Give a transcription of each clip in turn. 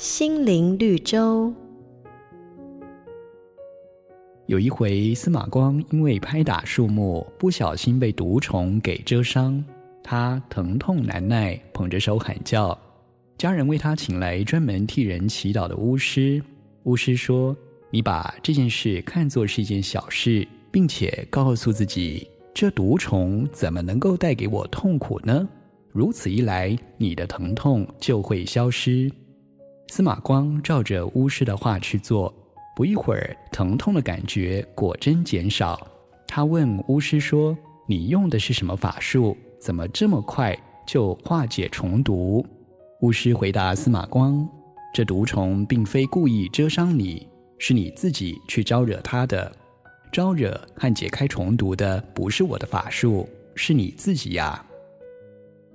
心灵绿洲。有一回，司马光因为拍打树木，不小心被毒虫给蛰伤，他疼痛难耐，捧着手喊叫。家人为他请来专门替人祈祷的巫师。巫师说：“你把这件事看作是一件小事，并且告诉自己，这毒虫怎么能够带给我痛苦呢？如此一来，你的疼痛就会消失。”司马光照着巫师的话去做，不一会儿，疼痛的感觉果真减少。他问巫师说：“你用的是什么法术？怎么这么快就化解虫毒？”巫师回答司马光：“这毒虫并非故意蛰伤你，是你自己去招惹它的。招惹和解开虫毒的不是我的法术，是你自己呀。”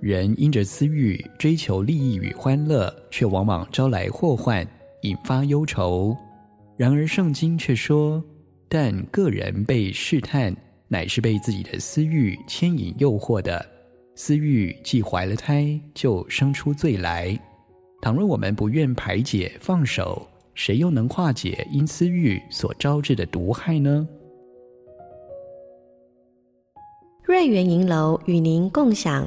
人因着私欲追求利益与欢乐，却往往招来祸患，引发忧愁。然而圣经却说：“但个人被试探，乃是被自己的私欲牵引诱惑的。私欲既怀了胎，就生出罪来。倘若我们不愿排解放手，谁又能化解因私欲所招致的毒害呢？”瑞园银楼与您共享。